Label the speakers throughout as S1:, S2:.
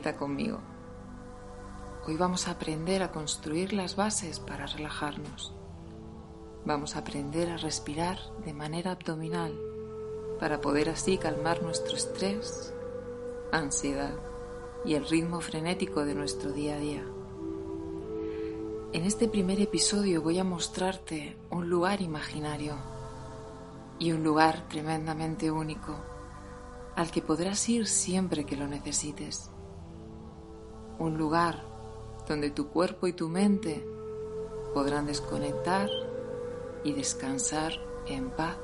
S1: Conmigo. Hoy vamos a aprender a construir las bases para relajarnos. Vamos a aprender a respirar de manera abdominal para poder así calmar nuestro estrés, ansiedad y el ritmo frenético de nuestro día a día. En este primer episodio voy a mostrarte un lugar imaginario y un lugar tremendamente único al que podrás ir siempre que lo necesites. Un lugar donde tu cuerpo y tu mente podrán desconectar y descansar en paz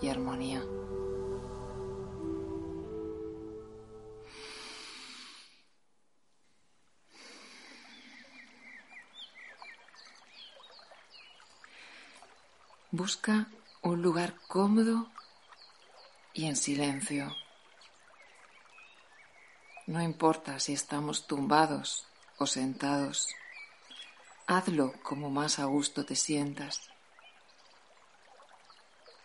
S1: y armonía. Busca un lugar cómodo y en silencio. No importa si estamos tumbados sentados. Hazlo como más a gusto te sientas.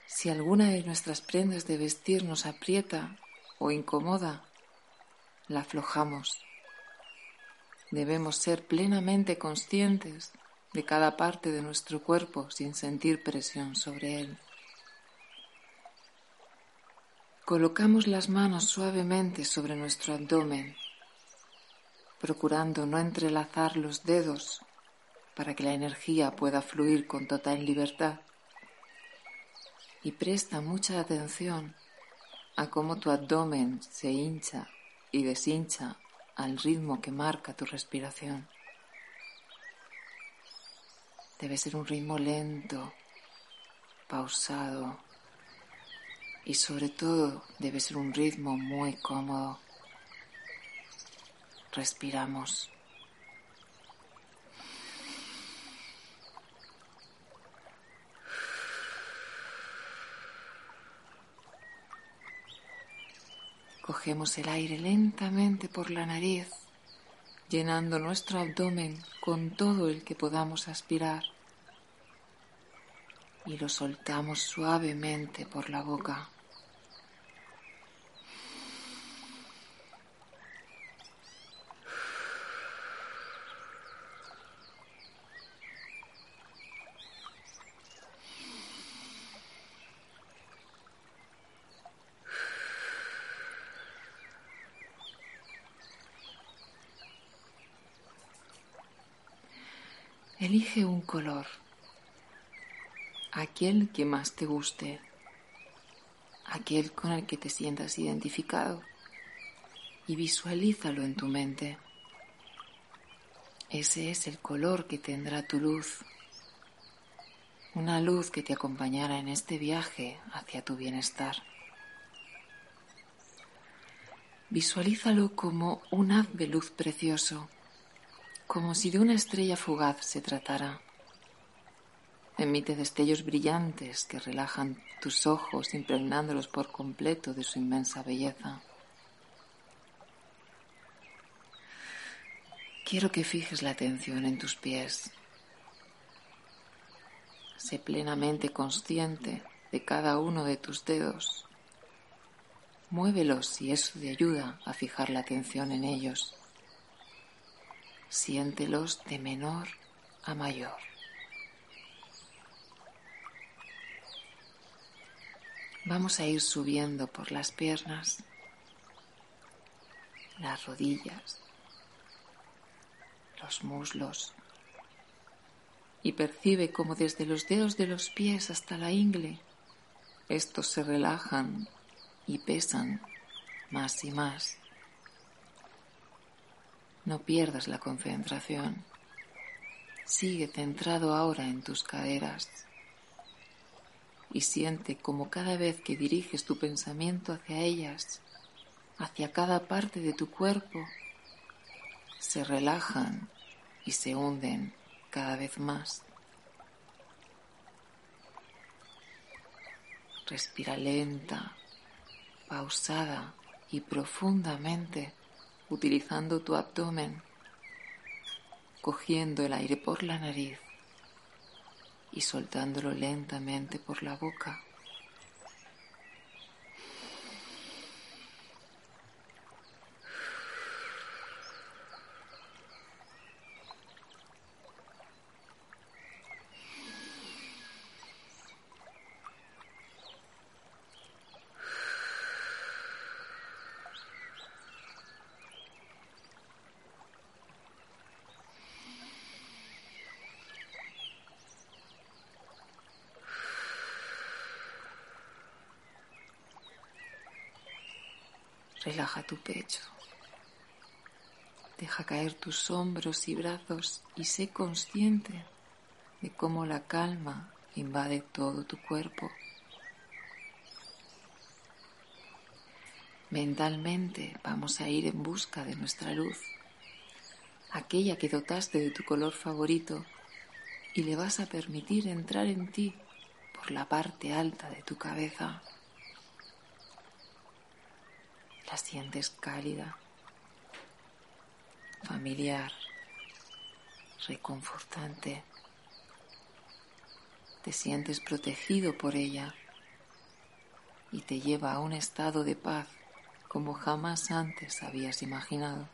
S1: Si alguna de nuestras prendas de vestir nos aprieta o incomoda, la aflojamos. Debemos ser plenamente conscientes de cada parte de nuestro cuerpo sin sentir presión sobre él. Colocamos las manos suavemente sobre nuestro abdomen procurando no entrelazar los dedos para que la energía pueda fluir con total libertad. Y presta mucha atención a cómo tu abdomen se hincha y deshincha al ritmo que marca tu respiración. Debe ser un ritmo lento, pausado y sobre todo debe ser un ritmo muy cómodo respiramos. Cogemos el aire lentamente por la nariz, llenando nuestro abdomen con todo el que podamos aspirar y lo soltamos suavemente por la boca. Elige un color, aquel que más te guste, aquel con el que te sientas identificado. Y visualízalo en tu mente. Ese es el color que tendrá tu luz, una luz que te acompañará en este viaje hacia tu bienestar. Visualízalo como un haz de luz precioso como si de una estrella fugaz se tratara. Emite destellos brillantes que relajan tus ojos impregnándolos por completo de su inmensa belleza. Quiero que fijes la atención en tus pies. Sé plenamente consciente de cada uno de tus dedos. Muévelos si eso te ayuda a fijar la atención en ellos. Siéntelos de menor a mayor. Vamos a ir subiendo por las piernas, las rodillas, los muslos y percibe como desde los dedos de los pies hasta la ingle estos se relajan y pesan más y más. No pierdas la concentración. Sigue centrado ahora en tus caderas y siente como cada vez que diriges tu pensamiento hacia ellas, hacia cada parte de tu cuerpo, se relajan y se hunden cada vez más. Respira lenta, pausada y profundamente utilizando tu abdomen, cogiendo el aire por la nariz y soltándolo lentamente por la boca. Relaja tu pecho. Deja caer tus hombros y brazos y sé consciente de cómo la calma invade todo tu cuerpo. Mentalmente vamos a ir en busca de nuestra luz, aquella que dotaste de tu color favorito, y le vas a permitir entrar en ti por la parte alta de tu cabeza. La sientes cálida, familiar, reconfortante. Te sientes protegido por ella y te lleva a un estado de paz como jamás antes habías imaginado.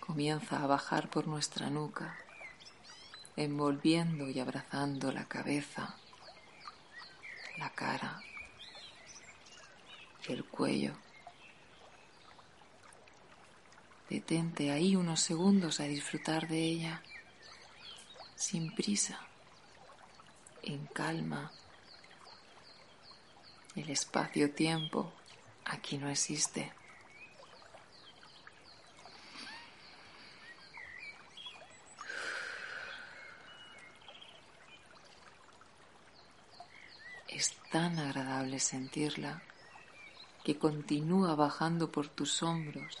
S1: Comienza a bajar por nuestra nuca, envolviendo y abrazando la cabeza, la cara, el cuello. Detente ahí unos segundos a disfrutar de ella, sin prisa, en calma. El espacio-tiempo aquí no existe. Es tan agradable sentirla que continúa bajando por tus hombros,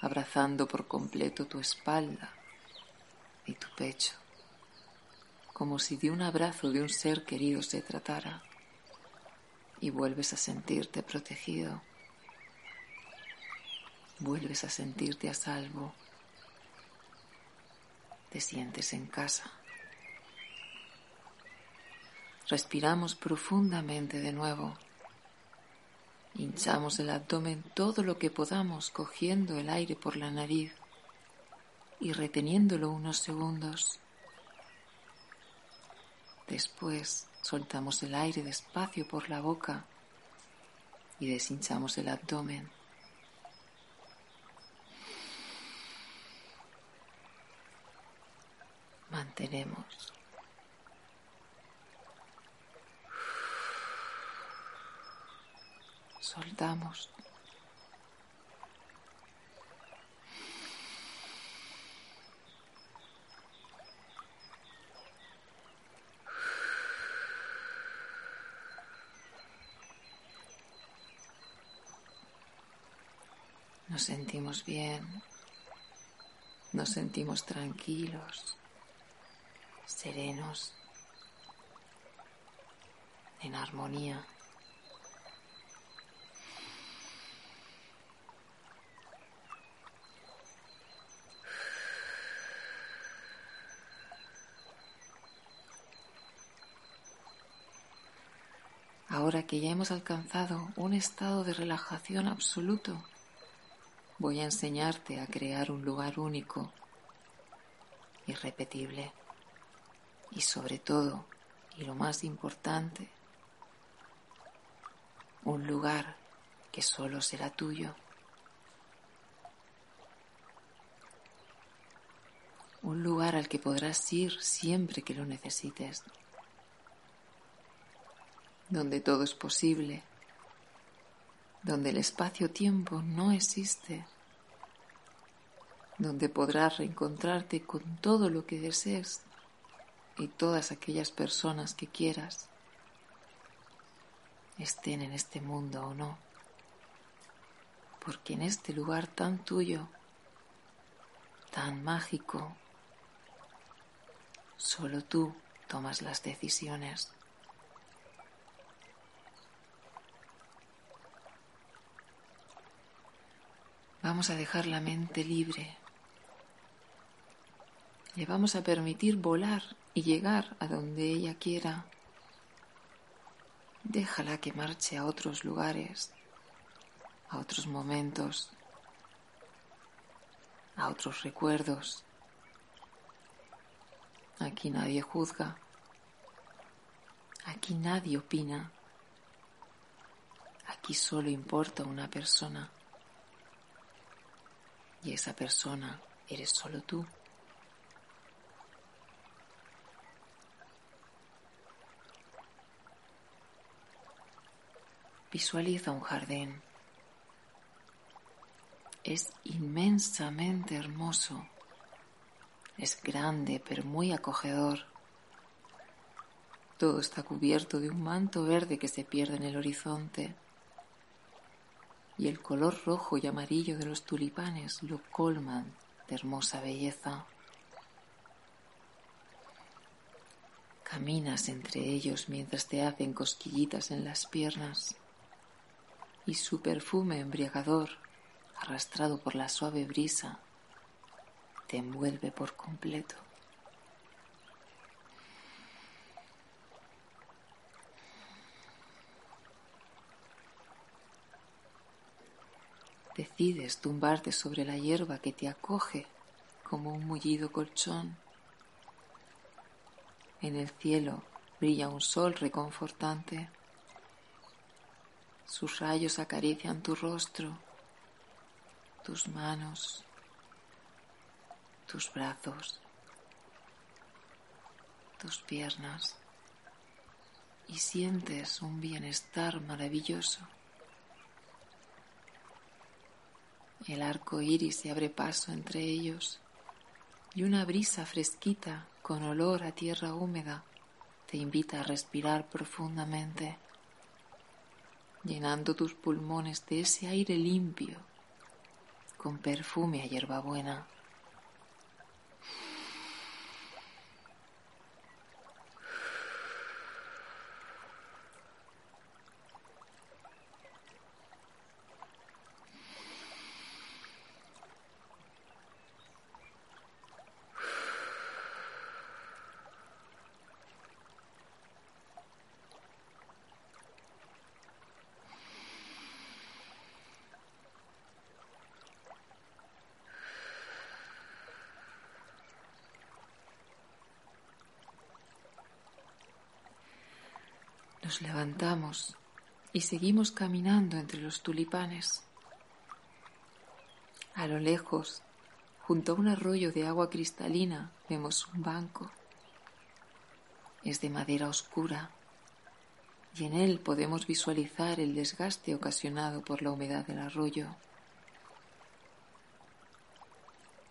S1: abrazando por completo tu espalda y tu pecho, como si de un abrazo de un ser querido se tratara, y vuelves a sentirte protegido, vuelves a sentirte a salvo, te sientes en casa. Respiramos profundamente de nuevo Hinchamos el abdomen todo lo que podamos cogiendo el aire por la nariz y reteniéndolo unos segundos. Después soltamos el aire despacio por la boca y deshinchamos el abdomen. Mantenemos soltamos. Nos sentimos bien, nos sentimos tranquilos, serenos, en armonía. Ahora que ya hemos alcanzado un estado de relajación absoluto, voy a enseñarte a crear un lugar único, irrepetible y sobre todo, y lo más importante, un lugar que solo será tuyo. Un lugar al que podrás ir siempre que lo necesites donde todo es posible, donde el espacio-tiempo no existe, donde podrás reencontrarte con todo lo que desees y todas aquellas personas que quieras, estén en este mundo o no, porque en este lugar tan tuyo, tan mágico, solo tú tomas las decisiones. Vamos a dejar la mente libre. Le vamos a permitir volar y llegar a donde ella quiera. Déjala que marche a otros lugares, a otros momentos, a otros recuerdos. Aquí nadie juzga. Aquí nadie opina. Aquí solo importa una persona y esa persona eres solo tú. Visualiza un jardín. Es inmensamente hermoso. Es grande pero muy acogedor. Todo está cubierto de un manto verde que se pierde en el horizonte y el color rojo y amarillo de los tulipanes lo colman de hermosa belleza. Caminas entre ellos mientras te hacen cosquillitas en las piernas y su perfume embriagador, arrastrado por la suave brisa, te envuelve por completo. Decides tumbarte sobre la hierba que te acoge como un mullido colchón. En el cielo brilla un sol reconfortante. Sus rayos acarician tu rostro, tus manos, tus brazos, tus piernas y sientes un bienestar maravilloso. El arco iris se abre paso entre ellos y una brisa fresquita con olor a tierra húmeda te invita a respirar profundamente, llenando tus pulmones de ese aire limpio con perfume a hierbabuena. Nos levantamos y seguimos caminando entre los tulipanes. A lo lejos, junto a un arroyo de agua cristalina, vemos un banco. Es de madera oscura y en él podemos visualizar el desgaste ocasionado por la humedad del arroyo.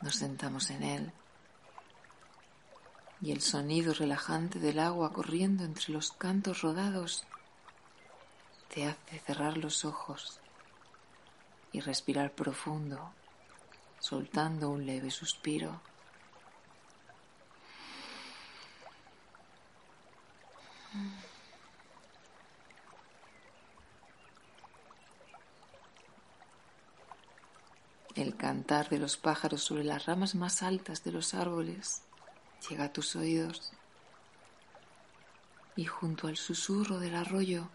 S1: Nos sentamos en él y el sonido relajante del agua corriendo entre los cantos rodados te hace cerrar los ojos y respirar profundo, soltando un leve suspiro. El cantar de los pájaros sobre las ramas más altas de los árboles llega a tus oídos y junto al susurro del arroyo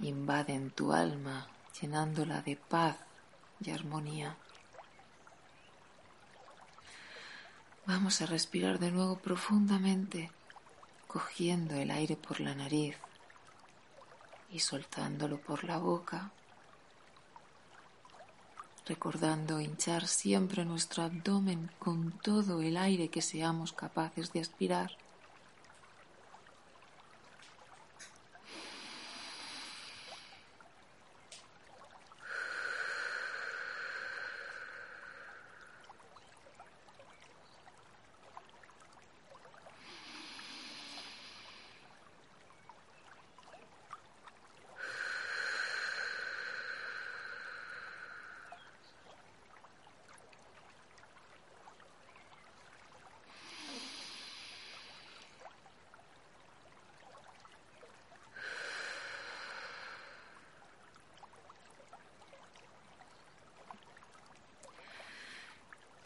S1: invaden tu alma llenándola de paz y armonía. Vamos a respirar de nuevo profundamente, cogiendo el aire por la nariz y soltándolo por la boca recordando hinchar siempre nuestro abdomen con todo el aire que seamos capaces de aspirar.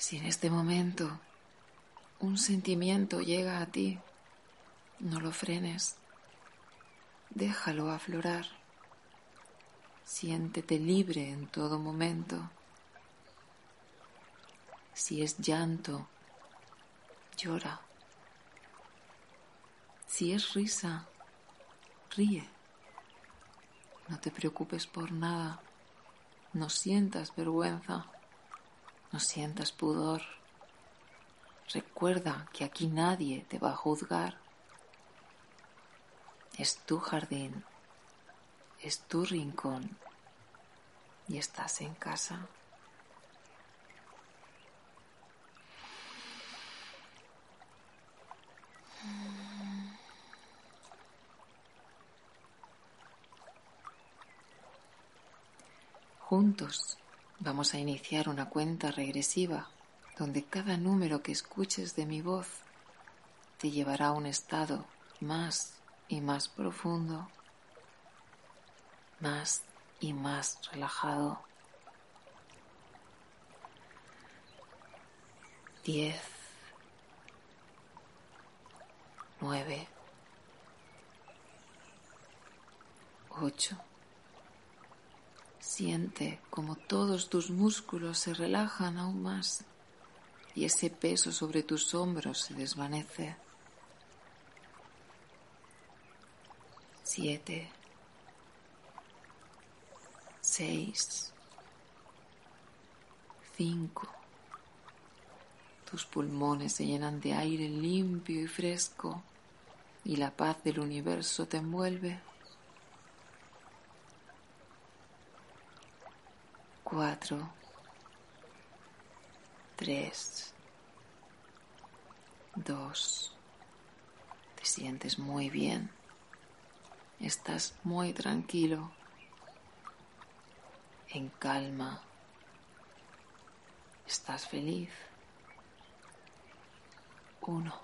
S1: Si en este momento un sentimiento llega a ti, no lo frenes, déjalo aflorar. Siéntete libre en todo momento. Si es llanto, llora. Si es risa, ríe. No te preocupes por nada. No sientas vergüenza. No sientas pudor. Recuerda que aquí nadie te va a juzgar. Es tu jardín, es tu rincón y estás en casa. Juntos vamos a iniciar una cuenta regresiva donde cada número que escuches de mi voz te llevará a un estado más y más profundo, más y más relajado. Diez, nueve, ocho. Siente como todos tus músculos se relajan aún más y ese peso sobre tus hombros se desvanece. Siete, seis, cinco. Tus pulmones se llenan de aire limpio y fresco y la paz del universo te envuelve. Cuatro, tres, dos. Te sientes muy bien. Estás muy tranquilo, en calma. Estás feliz. Uno.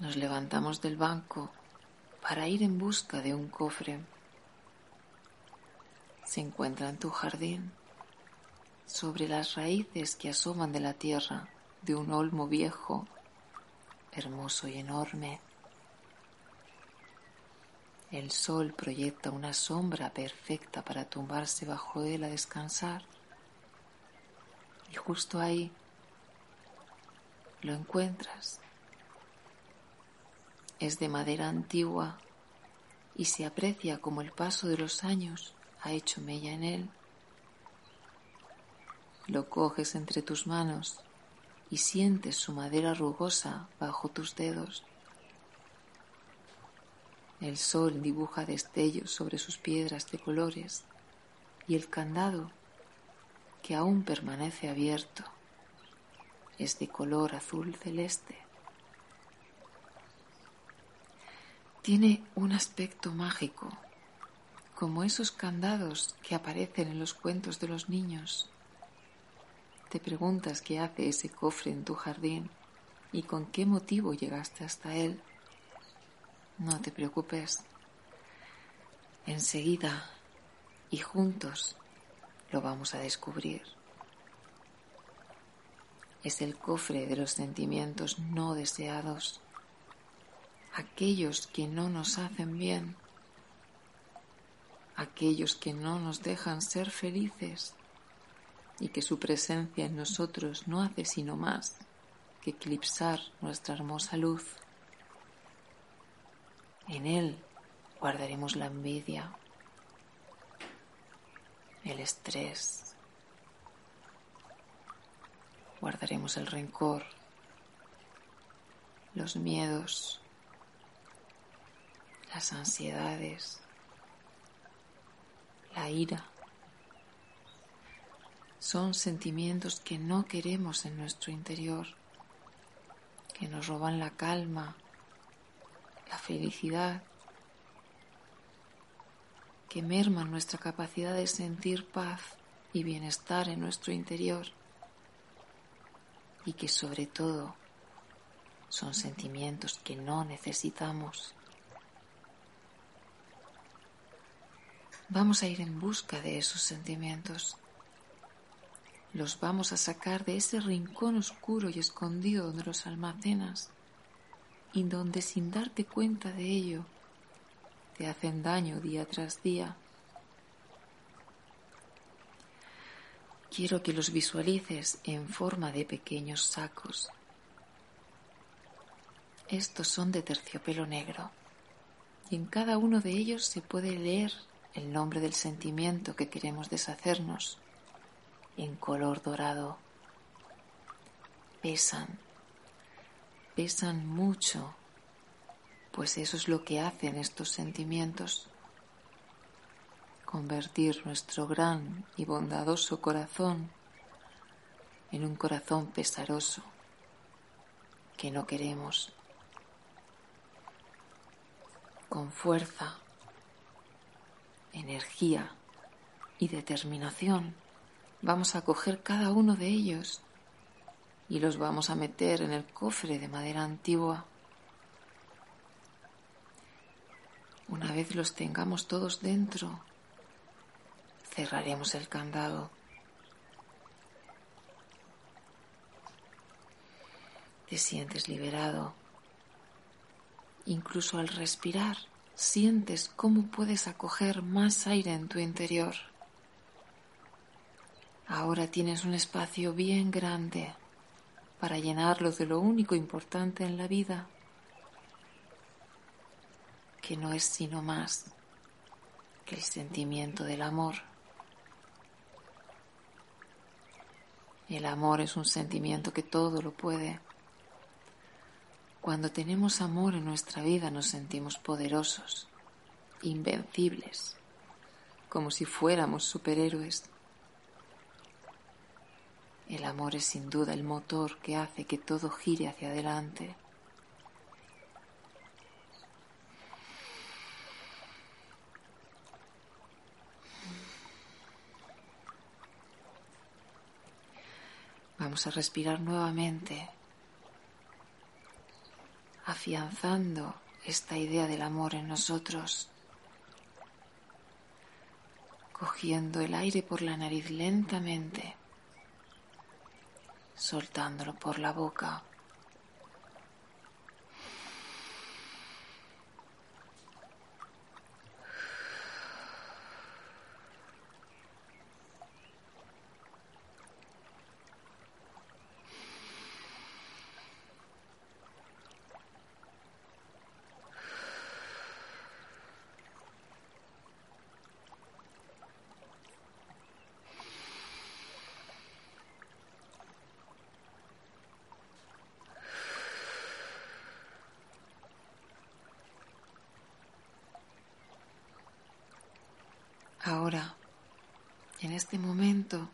S1: Nos levantamos del banco para ir en busca de un cofre se encuentra en tu jardín, sobre las raíces que asoman de la tierra de un olmo viejo, hermoso y enorme. El sol proyecta una sombra perfecta para tumbarse bajo él a descansar. Y justo ahí lo encuentras. Es de madera antigua y se aprecia como el paso de los años ha hecho mella en él. Lo coges entre tus manos y sientes su madera rugosa bajo tus dedos. El sol dibuja destellos sobre sus piedras de colores y el candado, que aún permanece abierto, es de color azul celeste. Tiene un aspecto mágico como esos candados que aparecen en los cuentos de los niños. Te preguntas qué hace ese cofre en tu jardín y con qué motivo llegaste hasta él. No te preocupes. Enseguida y juntos lo vamos a descubrir. Es el cofre de los sentimientos no deseados, aquellos que no nos hacen bien aquellos que no nos dejan ser felices y que su presencia en nosotros no hace sino más que eclipsar nuestra hermosa luz. En él guardaremos la envidia, el estrés, guardaremos el rencor, los miedos, las ansiedades, la ira. Son sentimientos que no queremos en nuestro interior, que nos roban la calma, la felicidad, que merman nuestra capacidad de sentir paz y bienestar en nuestro interior y que sobre todo son sentimientos que no necesitamos. Vamos a ir en busca de esos sentimientos. los vamos a sacar de ese rincón oscuro y escondido donde los almacenas y donde sin darte cuenta de ello te hacen daño día tras día. Quiero que los visualices en forma de pequeños sacos. Estos son de terciopelo negro y en cada uno de ellos se puede leer el nombre del sentimiento que queremos deshacernos en color dorado. Pesan, pesan mucho, pues eso es lo que hacen estos sentimientos. Convertir nuestro gran y bondadoso corazón en un corazón pesaroso que no queremos. Con fuerza, energía y determinación Vamos a coger cada uno de ellos y los vamos a meter en el cofre de madera antigua. Una vez los tengamos todos dentro, cerraremos el candado. Te sientes liberado. Incluso al respirar, sientes cómo puedes acoger más aire en tu interior. Ahora tienes un espacio bien grande para llenarlo de lo único importante en la vida, que no es sino más que el sentimiento del amor. El amor es un sentimiento que todo lo puede. Cuando tenemos amor en nuestra vida nos sentimos poderosos, invencibles, como si fuéramos superhéroes. El amor es sin duda el motor que hace que todo gire hacia adelante. Vamos a respirar nuevamente, afianzando esta idea del amor en nosotros, cogiendo el aire por la nariz lentamente soltándolo por la boca. Ahora, en este momento,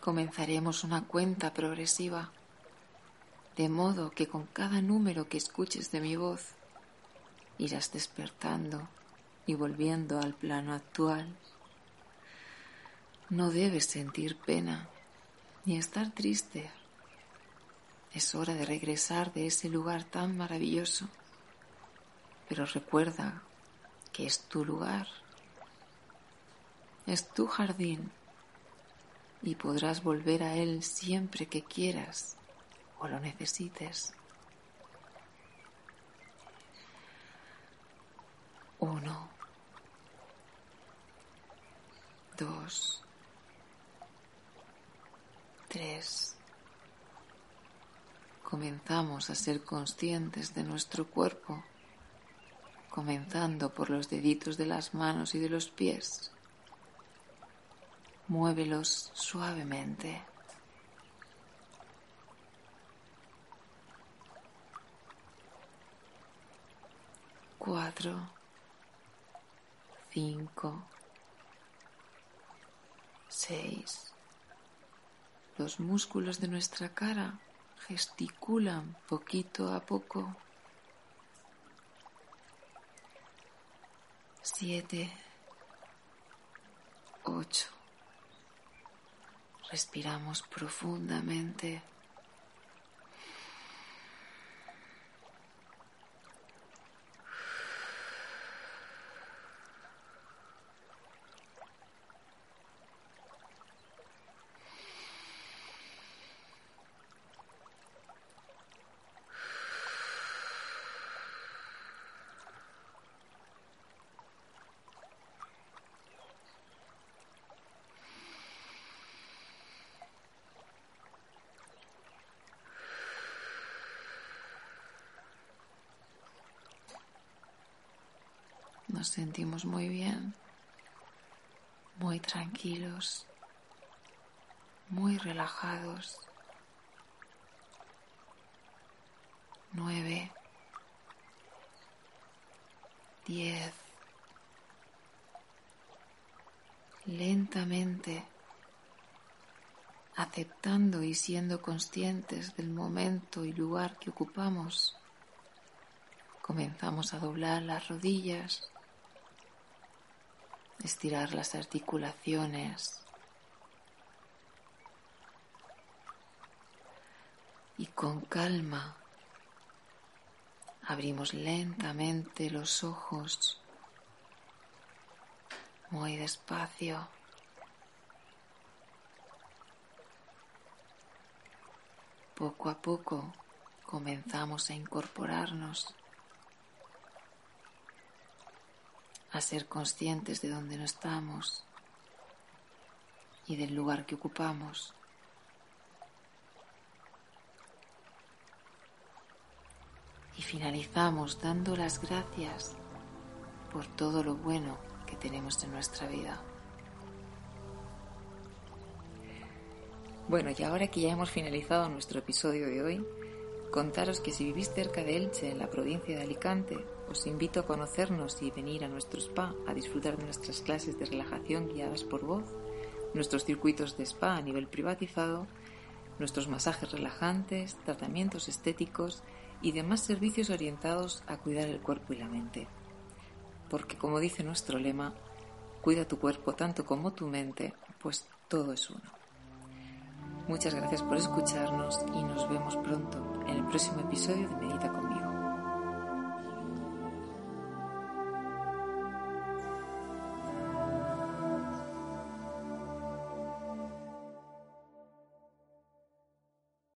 S1: comenzaremos una cuenta progresiva, de modo que con cada número que escuches de mi voz, irás despertando y volviendo al plano actual. No debes sentir pena ni estar triste. Es hora de regresar de ese lugar tan maravilloso. Pero recuerda que es tu lugar es tu jardín y podrás volver a él siempre que quieras o lo necesites. Uno, dos, tres. Comenzamos a ser conscientes de nuestro cuerpo, comenzando por los deditos de las manos y de los pies Muévelos suavemente. Cuatro, cinco, seis. Los músculos de nuestra cara gesticulan poquito a poco. Siete, ocho. Respiramos profundamente. Nos sentimos muy bien, muy tranquilos, muy relajados. Nueve, diez, lentamente aceptando y siendo conscientes del momento y lugar que ocupamos, comenzamos a doblar las rodillas, estirar las articulaciones. Y con calma abrimos lentamente los ojos. Muy despacio. Poco a poco comenzamos a incorporarnos, a ser conscientes de dónde no estamos y del lugar que ocupamos. Y finalizamos dando las gracias por todo lo bueno que tenemos en nuestra vida. Bueno, y ahora que ya hemos finalizado nuestro episodio de hoy, contaros que si vivís cerca de Elche, en la provincia de Alicante, os invito a conocernos y venir a nuestro spa a disfrutar de nuestras clases de relajación guiadas por voz, nuestros circuitos de spa a nivel privatizado, nuestros masajes relajantes, tratamientos estéticos y demás servicios orientados a cuidar el cuerpo y la mente. Porque como dice nuestro lema, cuida tu cuerpo tanto como tu mente, pues todo es uno. Muchas gracias por escucharnos y nos vemos pronto en el próximo episodio de Medita conmigo.